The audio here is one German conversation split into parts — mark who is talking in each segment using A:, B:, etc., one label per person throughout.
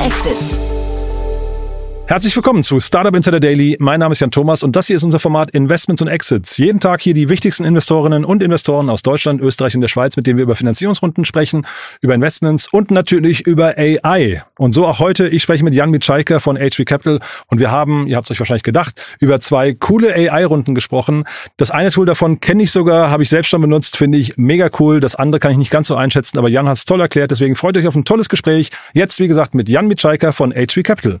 A: Exits.
B: Herzlich willkommen zu Startup Insider Daily. Mein Name ist Jan Thomas und das hier ist unser Format Investments und Exits. Jeden Tag hier die wichtigsten Investorinnen und Investoren aus Deutschland, Österreich und der Schweiz, mit denen wir über Finanzierungsrunden sprechen, über Investments und natürlich über AI. Und so auch heute. Ich spreche mit Jan Mitschaiker von HV Capital und wir haben, ihr habt es euch wahrscheinlich gedacht, über zwei coole AI-Runden gesprochen. Das eine Tool davon kenne ich sogar, habe ich selbst schon benutzt, finde ich mega cool. Das andere kann ich nicht ganz so einschätzen, aber Jan hat es toll erklärt. Deswegen freut euch auf ein tolles Gespräch. Jetzt, wie gesagt, mit Jan Mitschaiker von HV Capital.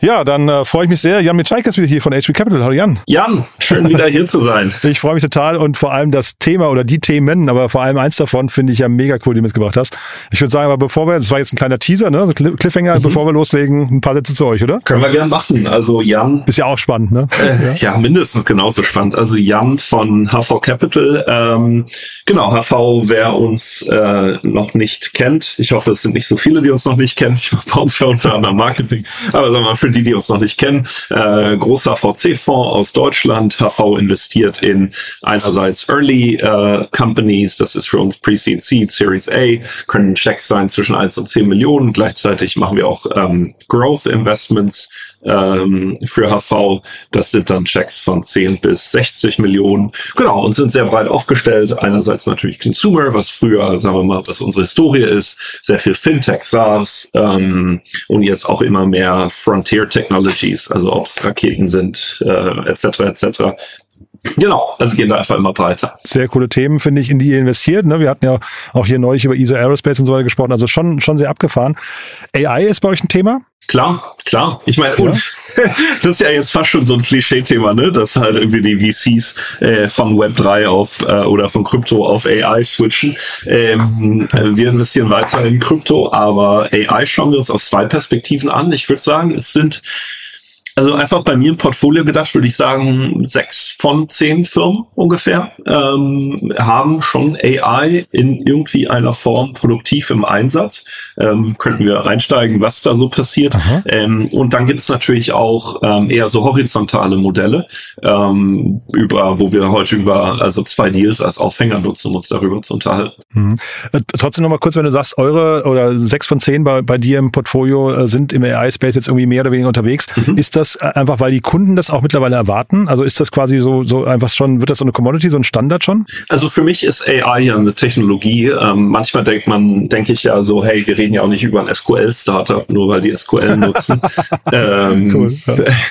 B: Ja, dann äh, freue ich mich sehr. Jan Mitschaikas wieder hier von HB Capital. Hallo Jan.
C: Jan, schön wieder hier zu sein.
B: Ich freue mich total und vor allem das Thema oder die Themen, aber vor allem eins davon finde ich ja mega cool, die du mitgebracht hast. Ich würde sagen, aber bevor wir, das war jetzt ein kleiner Teaser, ne, so Cliffhanger, mhm. bevor wir loslegen, ein paar Sätze zu euch, oder?
C: Können wir gerne machen. Also Jan.
B: Ist ja auch spannend, ne?
C: Äh, ja. ja. mindestens genauso spannend. Also Jan von HV Capital. Ähm, genau, HV, wer uns äh, noch nicht kennt. Ich hoffe, es sind nicht so viele, die uns noch nicht kennen. Ich mache bei uns ja unter anderem Marketing. Aber sagen wir mal, für die, die uns noch nicht kennen, äh, großer VC-Fonds aus Deutschland. HV investiert in einerseits Early äh, Companies, das ist für uns Pre-Seed, Seed, Series A, können Checks sein zwischen 1 und 10 Millionen. Gleichzeitig machen wir auch ähm, Growth Investments ähm, für HV. Das sind dann Checks von 10 bis 60 Millionen. Genau, und sind sehr breit aufgestellt. Einerseits natürlich Consumer, was früher, sagen wir mal, was unsere Historie ist. Sehr viel Fintech, SaaS ähm, und jetzt auch immer mehr Frontier Technologies, also ob es Raketen sind, äh, etc. etc. Genau, also gehen da einfach immer breiter.
B: Sehr coole Themen, finde ich, in die ihr investiert. Ne? Wir hatten ja auch hier neulich über ESA Aerospace und so weiter gesprochen, also schon, schon sehr abgefahren. AI ist bei euch ein Thema?
C: Klar, klar. Ich meine, ja. und das ist ja jetzt fast schon so ein Klischee-Thema, ne? Dass halt irgendwie die VCs äh, von Web3 auf äh, oder von Krypto auf AI switchen. Ähm, wir investieren weiter in Krypto, aber AI schauen wir uns aus zwei Perspektiven an. Ich würde sagen, es sind also einfach bei mir im Portfolio gedacht, würde ich sagen, sechs von zehn Firmen ungefähr ähm, haben schon AI in irgendwie einer Form produktiv im Einsatz. Ähm, könnten wir einsteigen, was da so passiert. Ähm, und dann gibt es natürlich auch ähm, eher so horizontale Modelle, ähm, über, wo wir heute über also zwei Deals als Aufhänger nutzen, um uns darüber zu unterhalten.
B: Mhm. Äh, trotzdem nochmal kurz, wenn du sagst, eure oder sechs von zehn bei, bei dir im Portfolio äh, sind im AI-Space jetzt irgendwie mehr oder weniger unterwegs. Mhm. Ist das das einfach, weil die Kunden das auch mittlerweile erwarten? Also ist das quasi so, so einfach schon, wird das so eine Commodity, so ein Standard schon?
C: Also für mich ist AI ja eine Technologie. Ähm, manchmal denkt man, denke ich ja so, hey, wir reden ja auch nicht über ein SQL-Startup, nur weil die SQL nutzen. ähm, cool,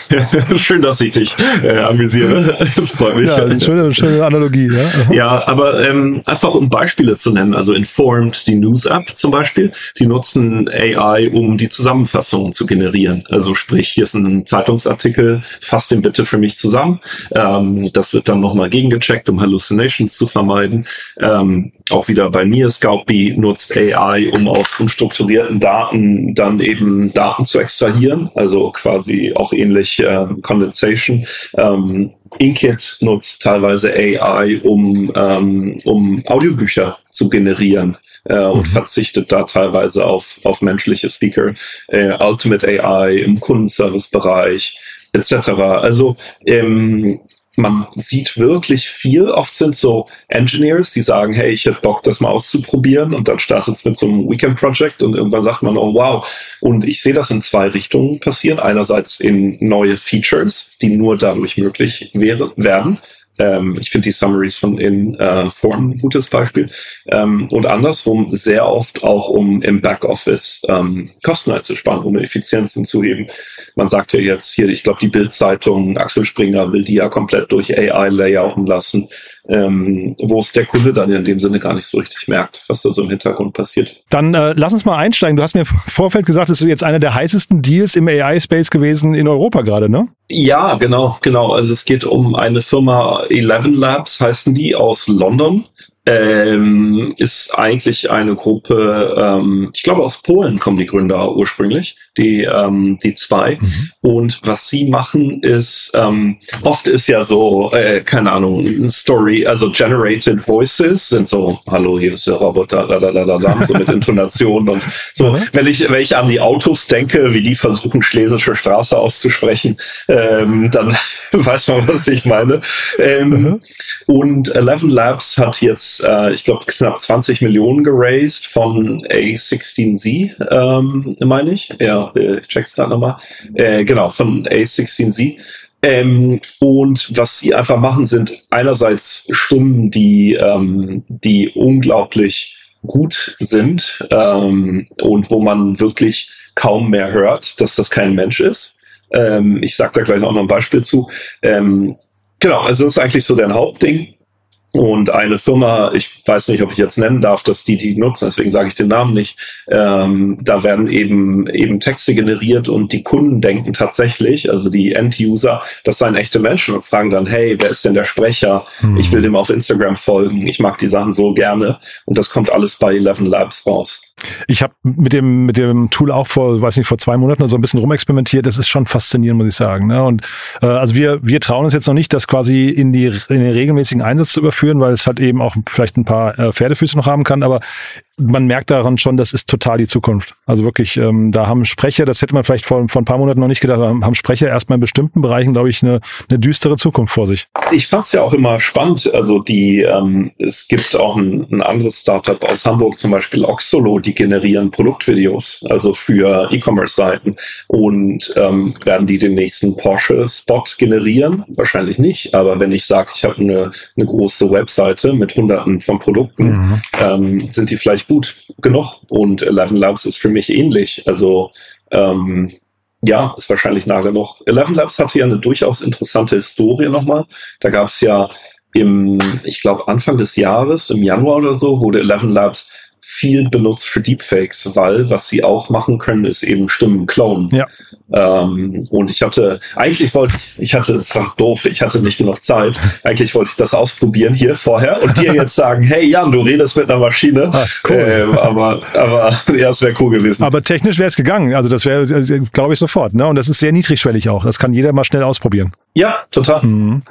C: ja. Schön, dass ich dich äh, amüsiere. Das freut mich. Ja,
B: eine schöne, schöne Analogie.
C: Ja, ja aber ähm, einfach um Beispiele zu nennen, also Informed, die News-App zum Beispiel, die nutzen AI, um die Zusammenfassungen zu generieren. Also sprich, hier ist ein Zeitungsartikel, fasst den bitte für mich zusammen. Ähm, das wird dann nochmal gegengecheckt, um Hallucinations zu vermeiden. Ähm, auch wieder bei mir, Scoutbee nutzt AI, um aus unstrukturierten Daten dann eben Daten zu extrahieren, also quasi auch ähnlich äh, Condensation. Ähm, Inkit nutzt teilweise AI, um, ähm, um Audiobücher zu generieren äh, und mhm. verzichtet da teilweise auf, auf menschliche Speaker. Äh, Ultimate AI im Kundenservice-Bereich etc. Also ähm, man sieht wirklich viel. Oft sind so Engineers, die sagen, hey, ich hätte Bock, das mal auszuprobieren und dann startet es mit so einem Weekend-Project und irgendwann sagt man, oh wow. Und ich sehe das in zwei Richtungen passieren. Einerseits in neue Features, die nur dadurch möglich wäre, werden. Ähm, ich finde die Summaries von in äh, Form ein gutes Beispiel. Ähm, und andersrum sehr oft auch, um im Backoffice ähm, Kosten einzusparen, um Effizienzen zu heben. Man sagt ja jetzt hier, ich glaube, die Bildzeitung, Axel Springer will die ja komplett durch AI layouten lassen ähm, wo es der Kunde dann in dem Sinne gar nicht so richtig merkt, was da so im Hintergrund passiert.
B: Dann äh, lass uns mal einsteigen. Du hast mir im Vorfeld gesagt, es ist jetzt einer der heißesten Deals im AI-Space gewesen in Europa gerade, ne?
C: Ja, genau, genau. Also es geht um eine Firma Eleven Labs, heißen die, aus London. Ähm, ist eigentlich eine Gruppe, ähm, ich glaube aus Polen kommen die Gründer ursprünglich, die, ähm, die zwei. Mhm. Und was sie machen ist, ähm, oft ist ja so, äh, keine Ahnung, Story, also generated voices sind so, hallo, hier ist der Roboter, da, da, da, da, da so mit Intonation und so. Mhm. Wenn ich, wenn ich an die Autos denke, wie die versuchen, Schlesische Straße auszusprechen, ähm, dann weiß man, was ich meine. Ähm, mhm. Und Eleven Labs hat jetzt äh, ich glaube, knapp 20 Millionen geraced von A16Z, ähm, meine ich. Ja, äh, ich check's gerade nochmal. Äh, genau, von A16Z. Ähm, und was sie einfach machen, sind einerseits Stimmen, die, ähm, die unglaublich gut sind ähm, und wo man wirklich kaum mehr hört, dass das kein Mensch ist. Ähm, ich sage da gleich auch noch ein Beispiel zu. Ähm, genau, also das ist eigentlich so dein Hauptding. Und eine Firma, ich weiß nicht, ob ich jetzt nennen darf, dass die die nutzen, deswegen sage ich den Namen nicht. Ähm, da werden eben eben Texte generiert und die Kunden denken tatsächlich, also die End-User, das seien echte Menschen und fragen dann, hey, wer ist denn der Sprecher? Hm. Ich will dem auf Instagram folgen. Ich mag die Sachen so gerne. Und das kommt alles bei Eleven Labs raus.
B: Ich habe mit dem mit dem Tool auch vor, weiß nicht, vor zwei Monaten so ein bisschen rumexperimentiert. Das ist schon faszinierend, muss ich sagen. Ne? Und äh, also wir wir trauen uns jetzt noch nicht, das quasi in die in den regelmäßigen Einsatz zu überführen, weil es halt eben auch vielleicht ein paar äh, Pferdefüße noch haben kann. Aber man merkt daran schon, das ist total die Zukunft. Also wirklich, ähm, da haben Sprecher, das hätte man vielleicht vor, vor ein paar Monaten noch nicht gedacht, haben Sprecher erstmal in bestimmten Bereichen, glaube ich, eine, eine düstere Zukunft vor sich.
C: Ich fand's ja auch immer spannend. Also die, ähm, es gibt auch ein, ein anderes Startup aus Hamburg, zum Beispiel Oxolo, die generieren Produktvideos, also für E-Commerce-Seiten und ähm, werden die den nächsten Porsche-Spot generieren? Wahrscheinlich nicht, aber wenn ich sage, ich habe eine, eine große Webseite mit hunderten von Produkten, mhm. ähm, sind die vielleicht gut genug. Und Eleven Labs ist für mich ähnlich. Also ähm, ja, ist wahrscheinlich nah genug. Eleven Labs hatte ja eine durchaus interessante Historie nochmal. Da gab es ja im, ich glaube, Anfang des Jahres, im Januar oder so, wurde Eleven Labs viel benutzt für Deepfakes, weil was sie auch machen können, ist eben Stimmen klonen. Ja. Ähm, und ich hatte, eigentlich wollte ich, ich hatte, es war doof, ich hatte nicht genug Zeit. Eigentlich wollte ich das ausprobieren hier vorher und dir jetzt sagen, hey Jan, du redest mit einer Maschine. Ach, cool. Ähm, aber, aber ja, es wäre cool gewesen.
B: Aber technisch wäre es gegangen. Also das wäre, äh, glaube ich, sofort. Ne? Und das ist sehr niedrigschwellig auch. Das kann jeder mal schnell ausprobieren.
C: Ja, total. Mhm.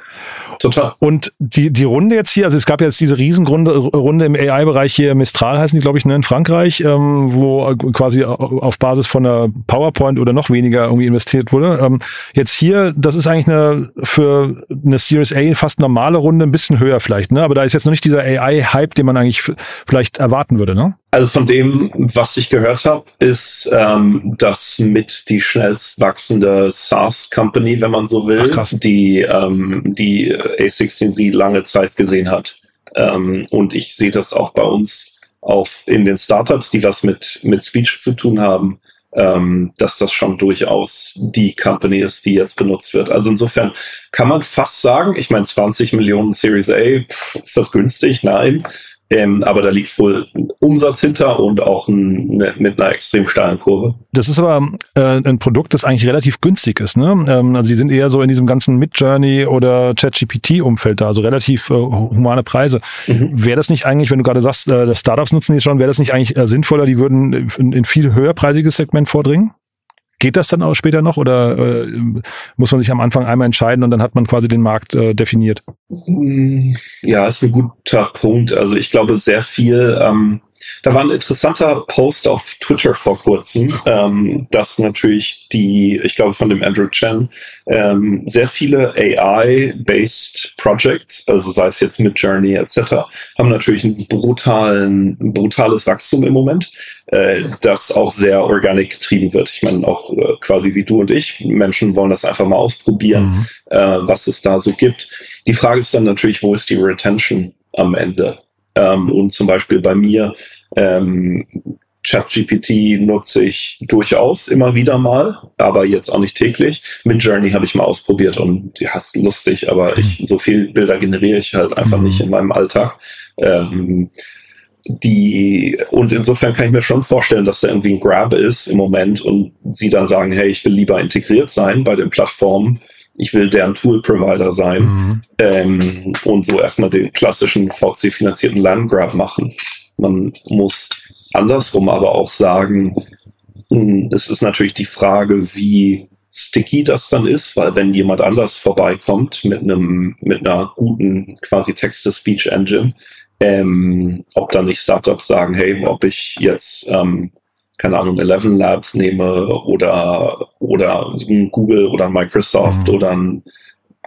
B: Total. Und die, die Runde jetzt hier, also es gab jetzt diese Riesenrunde Runde im AI-Bereich hier, Mistral heißen die, glaube ich, ne, in Frankreich, ähm, wo quasi auf Basis von einer PowerPoint oder noch weniger irgendwie investiert wurde. Ähm, jetzt hier, das ist eigentlich eine für eine Series A fast normale Runde, ein bisschen höher vielleicht, ne? Aber da ist jetzt noch nicht dieser AI-Hype, den man eigentlich vielleicht erwarten würde, ne?
C: Also von dem, was ich gehört habe, ist ähm, das mit die schnellst wachsende SaaS-Company, wenn man so will, Ach, die ähm, die A16Z lange Zeit gesehen hat. Ähm, und ich sehe das auch bei uns auf in den Startups, die was mit mit Speech zu tun haben, ähm, dass das schon durchaus die Company ist, die jetzt benutzt wird. Also insofern kann man fast sagen, ich meine 20 Millionen Series A, pff, ist das günstig? Nein. Ähm, aber da liegt wohl ein Umsatz hinter und auch ein, ne, mit einer extrem steilen Kurve.
B: Das ist aber äh, ein Produkt, das eigentlich relativ günstig ist. Ne? Ähm, also die sind eher so in diesem ganzen Midjourney oder ChatGPT-Umfeld da, also relativ äh, humane Preise. Mhm. Wäre das nicht eigentlich, wenn du gerade sagst, äh, Startups nutzen die schon, wäre das nicht eigentlich äh, sinnvoller, die würden in, in viel höherpreisiges Segment vordringen? Geht das dann auch später noch oder äh, muss man sich am Anfang einmal entscheiden und dann hat man quasi den Markt äh, definiert?
C: Ja, ist ein guter Punkt. Also ich glaube, sehr viel ähm, da war ein interessanter Post auf Twitter vor kurzem, ähm, dass natürlich die, ich glaube von dem Andrew Chen, ähm, sehr viele AI-based Projects, also sei es jetzt mit Journey etc., haben natürlich ein brutalen, brutales Wachstum im Moment, äh, das auch sehr organic getrieben wird. Ich meine, auch äh, quasi wie du und ich, Menschen wollen das einfach mal ausprobieren, mhm. äh, was es da so gibt. Die Frage ist dann natürlich, wo ist die Retention am Ende? Ähm, und zum Beispiel bei mir, ähm, ChatGPT nutze ich durchaus immer wieder mal, aber jetzt auch nicht täglich. Mit Journey habe ich mal ausprobiert und ja, ist lustig, aber ich, so viel Bilder generiere ich halt einfach mhm. nicht in meinem Alltag. Ähm, die, und insofern kann ich mir schon vorstellen, dass da irgendwie ein Grab ist im Moment und sie dann sagen, hey, ich will lieber integriert sein bei den Plattformen ich will deren Tool-Provider sein mhm. ähm, und so erstmal den klassischen VC-finanzierten Landgrab machen. Man muss andersrum aber auch sagen, hm, es ist natürlich die Frage, wie sticky das dann ist, weil wenn jemand anders vorbeikommt mit einem mit einer guten quasi Text-to-Speech-Engine, ähm, ob dann nicht Startups sagen, hey, ob ich jetzt ähm, keine Ahnung, Eleven Labs nehme oder, oder ein Google oder ein Microsoft mhm. oder ein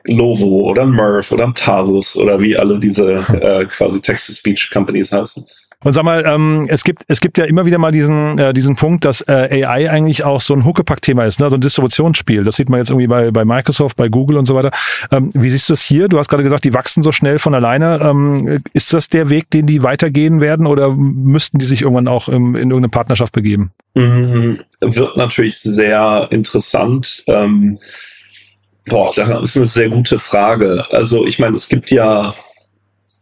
C: Lovo oder ein Murph oder ein Tarus oder wie alle diese äh, quasi Text-to-Speech-Companies heißen.
B: Und sag mal, ähm, es gibt es gibt ja immer wieder mal diesen äh, diesen Punkt, dass äh, AI eigentlich auch so ein Huckepack-Thema ist, ne? so ein Distributionsspiel. Das sieht man jetzt irgendwie bei bei Microsoft, bei Google und so weiter. Ähm, wie siehst du das hier? Du hast gerade gesagt, die wachsen so schnell von alleine. Ähm, ist das der Weg, den die weitergehen werden, oder müssten die sich irgendwann auch im, in irgendeine Partnerschaft begeben?
C: Mhm, wird natürlich sehr interessant. Ähm, boah, das ist eine sehr gute Frage. Also ich meine, es gibt ja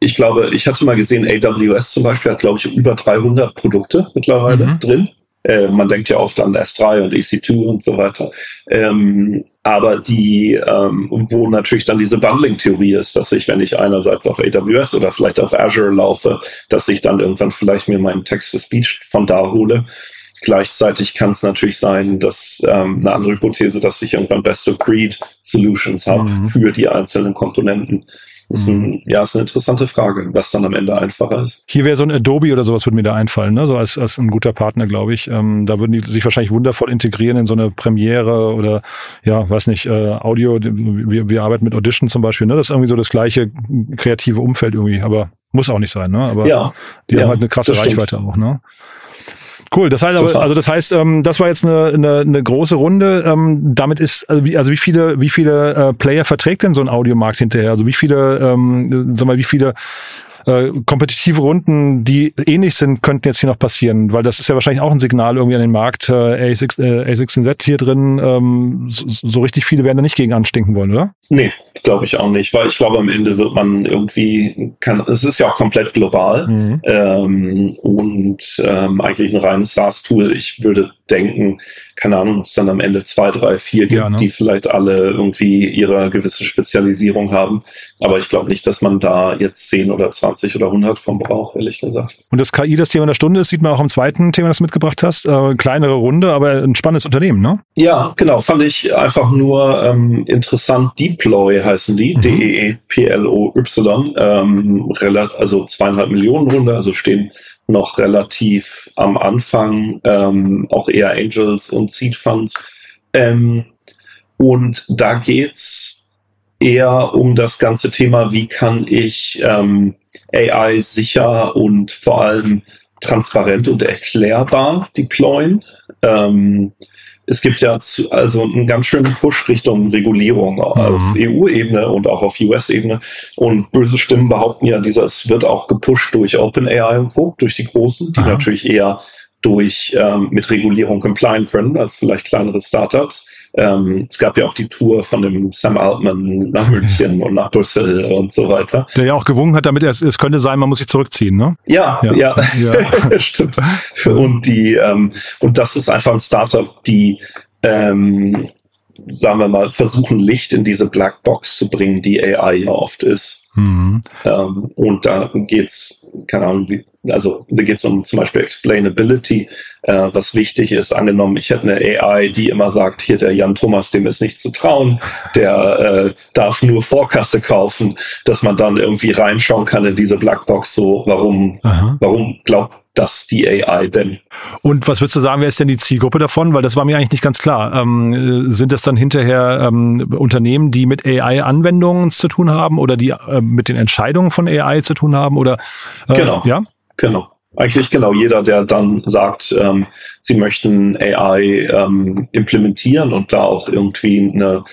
C: ich glaube, ich hatte mal gesehen, AWS zum Beispiel hat, glaube ich, über 300 Produkte mittlerweile mhm. drin. Äh, man denkt ja oft an S3 und EC2 und so weiter. Ähm, aber die, ähm, wo natürlich dann diese Bundling-Theorie ist, dass ich, wenn ich einerseits auf AWS oder vielleicht auf Azure laufe, dass ich dann irgendwann vielleicht mir meinen Text-to-Speech von da hole. Gleichzeitig kann es natürlich sein, dass ähm, eine andere Hypothese, dass ich irgendwann Best-of-Breed-Solutions habe mhm. für die einzelnen Komponenten. Das ist, ein, mhm. ja, ist eine interessante Frage, was dann am Ende einfacher ist.
B: Hier wäre so ein Adobe oder sowas würde mir da einfallen, ne? so als, als ein guter Partner, glaube ich. Ähm, da würden die sich wahrscheinlich wundervoll integrieren in so eine Premiere oder, ja, weiß nicht, äh, Audio. Wir, wir arbeiten mit Audition zum Beispiel. Ne? Das ist irgendwie so das gleiche kreative Umfeld irgendwie, aber muss auch nicht sein. Ne? Aber
C: ja,
B: die
C: ja,
B: haben halt eine krasse Reichweite auch. Ne? Cool. Das heißt aber, also das heißt, ähm, das war jetzt eine, eine, eine große Runde. Ähm, damit ist, also wie, also wie viele, wie viele äh, Player verträgt denn so ein Audiomarkt hinterher? Also wie viele, ähm, sag mal, wie viele äh, kompetitive Runden, die ähnlich sind, könnten jetzt hier noch passieren, weil das ist ja wahrscheinlich auch ein Signal irgendwie an den Markt. Äh, A6, äh, A6Z hier drin, ähm, so, so richtig viele werden da nicht gegen anstinken wollen, oder?
C: Nee, glaube ich auch nicht, weil ich glaube, am Ende wird man irgendwie, kann, es ist ja auch komplett global mhm. ähm, und ähm, eigentlich ein reines SaaS-Tool. Ich würde denken, keine Ahnung, ob es dann am Ende zwei, drei, vier gibt, ja, ne? die vielleicht alle irgendwie ihre gewisse Spezialisierung haben. Aber ich glaube nicht, dass man da jetzt zehn oder zwanzig oder hundert von braucht, ehrlich gesagt.
B: Und das KI das Thema der Stunde ist, sieht man auch im zweiten Thema, das du mitgebracht hast. Äh, kleinere Runde, aber ein spannendes Unternehmen, ne?
C: Ja, genau. Fand ich einfach nur ähm, interessant. Deploy heißen die, mhm. D-E-E-P-L-O-Y. Ähm, also zweieinhalb Millionen Runde, also stehen noch relativ am Anfang, ähm, auch eher Angels und Seed Funds. Ähm, und da geht's eher um das ganze Thema, wie kann ich ähm, AI sicher und vor allem transparent und erklärbar deployen. Ähm, es gibt ja zu, also einen ganz schönen Push Richtung Regulierung mhm. auf EU-Ebene und auch auf US-Ebene. Und böse Stimmen behaupten ja, dieses wird auch gepusht durch OpenAI und Co., durch die Großen, die Aha. natürlich eher durch ähm, mit Regulierung complieren können als vielleicht kleinere Startups. Ähm, es gab ja auch die Tour von dem Sam Altman nach München und nach Brüssel und so weiter.
B: Der ja auch gewungen hat, damit es, es könnte sein, man muss sich zurückziehen, ne?
C: Ja, ja, ja, ja. stimmt. Und die ähm, und das ist einfach ein Startup, die ähm, sagen wir mal, versuchen Licht in diese Blackbox zu bringen, die AI ja oft ist. Mhm. Ähm, und da geht's, keine Ahnung, wie, also da geht's um zum Beispiel Explainability, äh, was wichtig ist. Angenommen, ich hätte eine AI, die immer sagt, hier der Jan Thomas, dem ist nicht zu trauen, der äh, darf nur Vorkasse kaufen, dass man dann irgendwie reinschauen kann in diese Blackbox, so warum, Aha. warum glaubt das die AI denn?
B: Und was würdest du sagen, wer ist denn die Zielgruppe davon? Weil das war mir eigentlich nicht ganz klar. Ähm, sind das dann hinterher ähm, Unternehmen, die mit AI-Anwendungen zu tun haben oder die äh, mit den Entscheidungen von AI zu tun haben? Oder
C: äh, genau, ja, genau. Eigentlich genau jeder, der dann sagt, ähm, sie möchten AI ähm, implementieren und da auch irgendwie eine,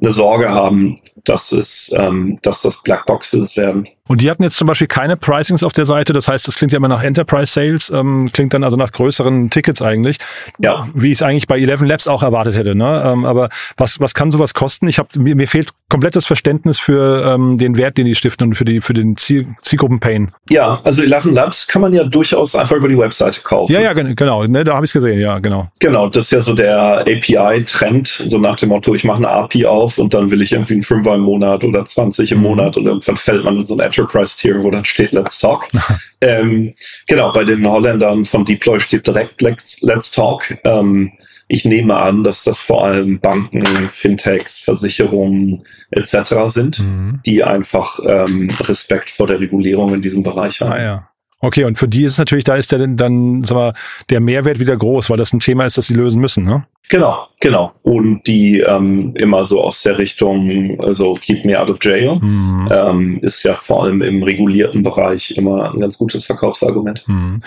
C: eine Sorge haben, dass es, ähm, dass das Blackboxes werden.
B: Und die hatten jetzt zum Beispiel keine Pricings auf der Seite. Das heißt, das klingt ja immer nach Enterprise Sales, ähm, klingt dann also nach größeren Tickets eigentlich. Ja. Wie ich es eigentlich bei Eleven Labs auch erwartet hätte. Ne? Ähm, aber was, was kann sowas kosten? Ich habe mir, mir fehlt komplettes Verständnis für ähm, den Wert, den die stiften und für die für den Ziel, Zielgruppen-Pain.
C: Ja, also Eleven Labs kann man ja durchaus einfach über die Webseite kaufen.
B: Ja, ja, genau. Ne, da habe ich es gesehen. Ja, genau.
C: Genau, das ist ja so der API-Trend, so nach dem Motto, ich mache eine API auf auf und dann will ich irgendwie einen Fünfer im Monat oder 20 im. Monat und irgendwann fällt man in so ein Enterprise-Tier, wo dann steht Let's Talk. ähm, genau, bei den Holländern von Deploy steht direkt Let's, Let's Talk. Ähm, ich nehme an, dass das vor allem Banken, Fintechs, Versicherungen etc. sind, mhm. die einfach ähm, Respekt vor der Regulierung in diesem Bereich haben.
B: Ah, ja. Okay, und für die ist es natürlich, da ist der dann, sag mal, der Mehrwert wieder groß, weil das ein Thema ist, das sie lösen müssen, ne?
C: Genau, genau. Und die ähm, immer so aus der Richtung, also keep me out of jail, mhm. ähm, ist ja vor allem im regulierten Bereich immer ein ganz gutes Verkaufsargument. Mhm.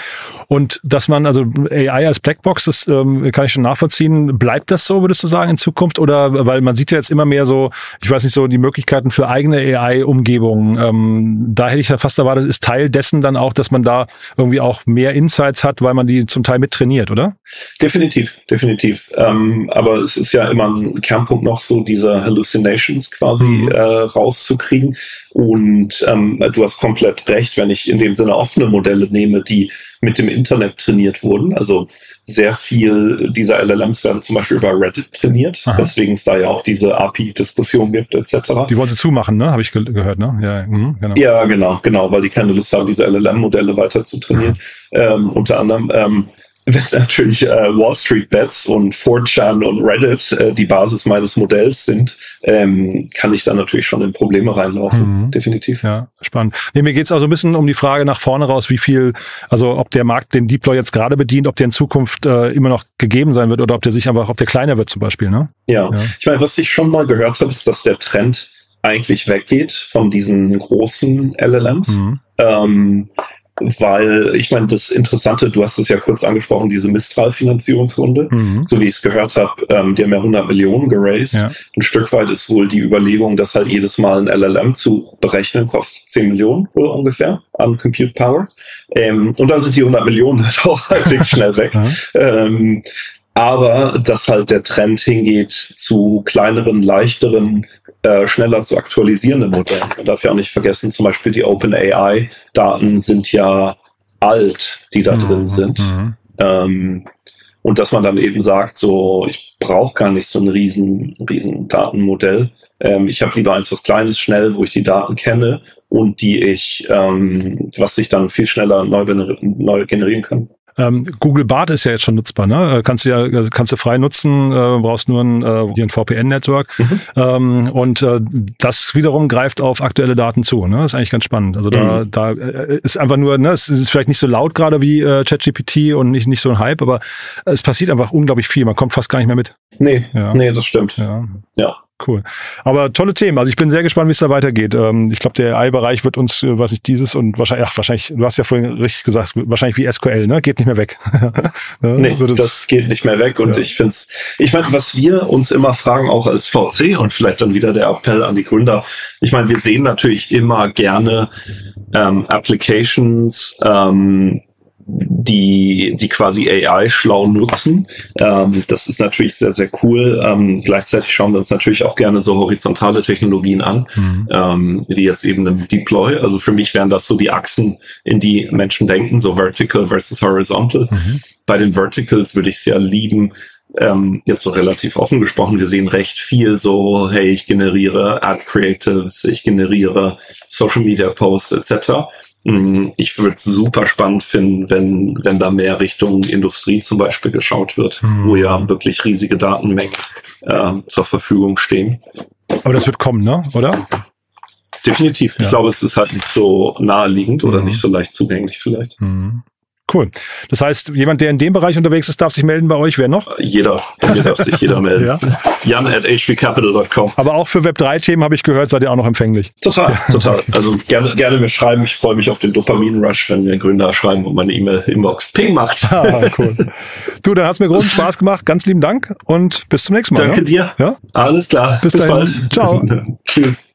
B: Und dass man, also AI als Blackbox, das ähm, kann ich schon nachvollziehen. Bleibt das so, würdest du sagen, in Zukunft? Oder weil man sieht ja jetzt immer mehr so, ich weiß nicht, so die Möglichkeiten für eigene AI-Umgebungen. Ähm, da hätte ich ja fast erwartet, ist Teil dessen dann auch, dass man da irgendwie auch mehr Insights hat, weil man die zum Teil mit trainiert, oder?
C: Definitiv, definitiv. Ähm, aber es ist ja immer ein Kernpunkt noch so, diese Hallucinations quasi mhm. äh, rauszukriegen. Und ähm, du hast komplett recht, wenn ich in dem Sinne offene Modelle nehme, die mit dem Internet trainiert wurden. Also sehr viel dieser LLMs werden zum Beispiel über Reddit trainiert, Aha. weswegen es da ja auch diese API-Diskussion gibt, etc.
B: Die wollen sie zumachen, ne? Habe ich ge gehört, ne?
C: Ja, mh, genau. ja, genau, genau, weil die keine Lust haben, diese LLM-Modelle weiter zu trainieren. Ähm, unter anderem. Ähm, natürlich äh, Wall Street Bets und 4chan und Reddit äh, die Basis meines Modells sind, ähm, kann ich da natürlich schon in Probleme reinlaufen. Mhm. Definitiv.
B: Ja, spannend. Nee, mir geht's auch so ein bisschen um die Frage nach vorne raus, wie viel, also ob der Markt den Deploy jetzt gerade bedient, ob der in Zukunft äh, immer noch gegeben sein wird oder ob der sich einfach, ob der kleiner wird zum Beispiel, ne?
C: Ja, ja. ich meine, was ich schon mal gehört habe, ist, dass der Trend eigentlich weggeht von diesen großen LLMs. Mhm. Ähm, weil ich meine, das Interessante, du hast es ja kurz angesprochen, diese Mistral-Finanzierungsrunde, mhm. so wie ich es gehört habe, ähm, die haben ja 100 Millionen geraced. Ja. Ein Stück weit ist wohl die Überlegung, dass halt jedes Mal ein LLM zu berechnen kostet 10 Millionen wohl ungefähr an Compute Power. Ähm, und dann sind die 100 Millionen halt auch halbwegs schnell weg. ähm, aber dass halt der Trend hingeht zu kleineren, leichteren, äh, schneller zu aktualisierenden Modellen. Man darf ja auch nicht vergessen, zum Beispiel die OpenAI-Daten sind ja alt, die da mhm. drin sind. Mhm. Ähm, und dass man dann eben sagt, so, ich brauche gar nicht so ein riesen, riesen Datenmodell. Ähm, ich habe lieber eins, was kleines, schnell, wo ich die Daten kenne und die ich, ähm, was ich dann viel schneller neu, neu generieren kann.
B: Ähm, Google Bart ist ja jetzt schon nutzbar, ne? Äh, kannst du ja, also kannst du frei nutzen, äh, brauchst nur ein, äh, hier ein VPN-Network. Mhm. Ähm, und äh, das wiederum greift auf aktuelle Daten zu, ne? Das ist eigentlich ganz spannend. Also da, mhm. da äh, ist einfach nur, ne, es ist vielleicht nicht so laut gerade wie äh, ChatGPT und nicht, nicht so ein Hype, aber es passiert einfach unglaublich viel. Man kommt fast gar nicht mehr mit.
C: Nee, ja. nee, das stimmt.
B: Ja. ja. Cool. Aber tolle Themen. Also ich bin sehr gespannt, wie es da weitergeht. Ähm, ich glaube, der AI-Bereich wird uns, äh, was ich dieses und wahrscheinlich, ach, wahrscheinlich, du hast ja vorhin richtig gesagt, wahrscheinlich wie SQL, ne? Geht nicht mehr weg.
C: nee, das geht nicht mehr weg. Und ja. ich finde es, ich meine, was wir uns immer fragen, auch als VC und vielleicht dann wieder der Appell an die Gründer. Ich meine, wir sehen natürlich immer gerne ähm, Applications, ähm, die, die quasi AI schlau nutzen. Ähm, das ist natürlich sehr, sehr cool. Ähm, gleichzeitig schauen wir uns natürlich auch gerne so horizontale Technologien an, mhm. ähm, wie jetzt eben ein Deploy. Also für mich wären das so die Achsen, in die Menschen denken, so Vertical versus Horizontal. Mhm. Bei den Verticals würde ich es ja lieben, ähm, jetzt so relativ offen gesprochen, wir sehen recht viel so, hey, ich generiere Ad Creatives, ich generiere Social Media Posts etc. Mm, ich würde es super spannend finden, wenn, wenn da mehr Richtung Industrie zum Beispiel geschaut wird, mhm. wo ja wirklich riesige Datenmengen äh, zur Verfügung stehen.
B: Aber das wird kommen, ne? Oder?
C: Definitiv. Ja. Ich glaube, es ist halt nicht so naheliegend oder mhm. nicht so leicht zugänglich vielleicht. Mhm.
B: Cool. Das heißt, jemand, der in dem Bereich unterwegs ist, darf sich melden bei euch. Wer noch?
C: Jeder. Bei mir darf sich jeder melden. ja. Jan at hvcapital.com.
B: Aber auch für Web3-Themen habe ich gehört, seid ihr auch noch empfänglich.
C: Total, total. Also gerne, gerne mir schreiben. Ich freue mich auf den Dopamin-Rush, wenn mir Gründer schreiben und meine E-Mail-Inbox Ping macht. Ah, cool.
B: Du, dann hat es mir großen Spaß gemacht. Ganz lieben Dank und bis zum nächsten Mal.
C: Danke
B: ja?
C: dir. Ja? Alles klar.
B: Bis, bis bald. Ciao. Tschüss.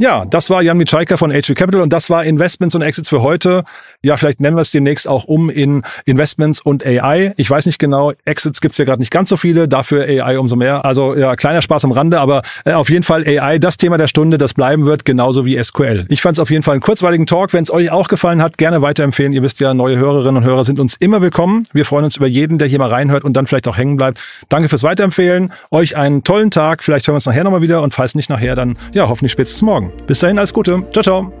B: Ja, das war Jan Mitschaiker von HV Capital und das war Investments und Exits für heute. Ja, vielleicht nennen wir es demnächst auch um in Investments und AI. Ich weiß nicht genau, Exits gibt's ja gerade nicht ganz so viele, dafür AI umso mehr. Also ja, kleiner Spaß am Rande, aber äh, auf jeden Fall AI, das Thema der Stunde, das bleiben wird, genauso wie SQL. Ich fand es auf jeden Fall einen kurzweiligen Talk. Wenn es euch auch gefallen hat, gerne weiterempfehlen. Ihr wisst ja, neue Hörerinnen und Hörer sind uns immer willkommen. Wir freuen uns über jeden, der hier mal reinhört und dann vielleicht auch hängen bleibt. Danke fürs Weiterempfehlen. Euch einen tollen Tag. Vielleicht hören wir uns nachher nochmal wieder und falls nicht nachher, dann ja, hoffentlich spätestens morgen. Bis dahin, alles Gute. Ciao, ciao.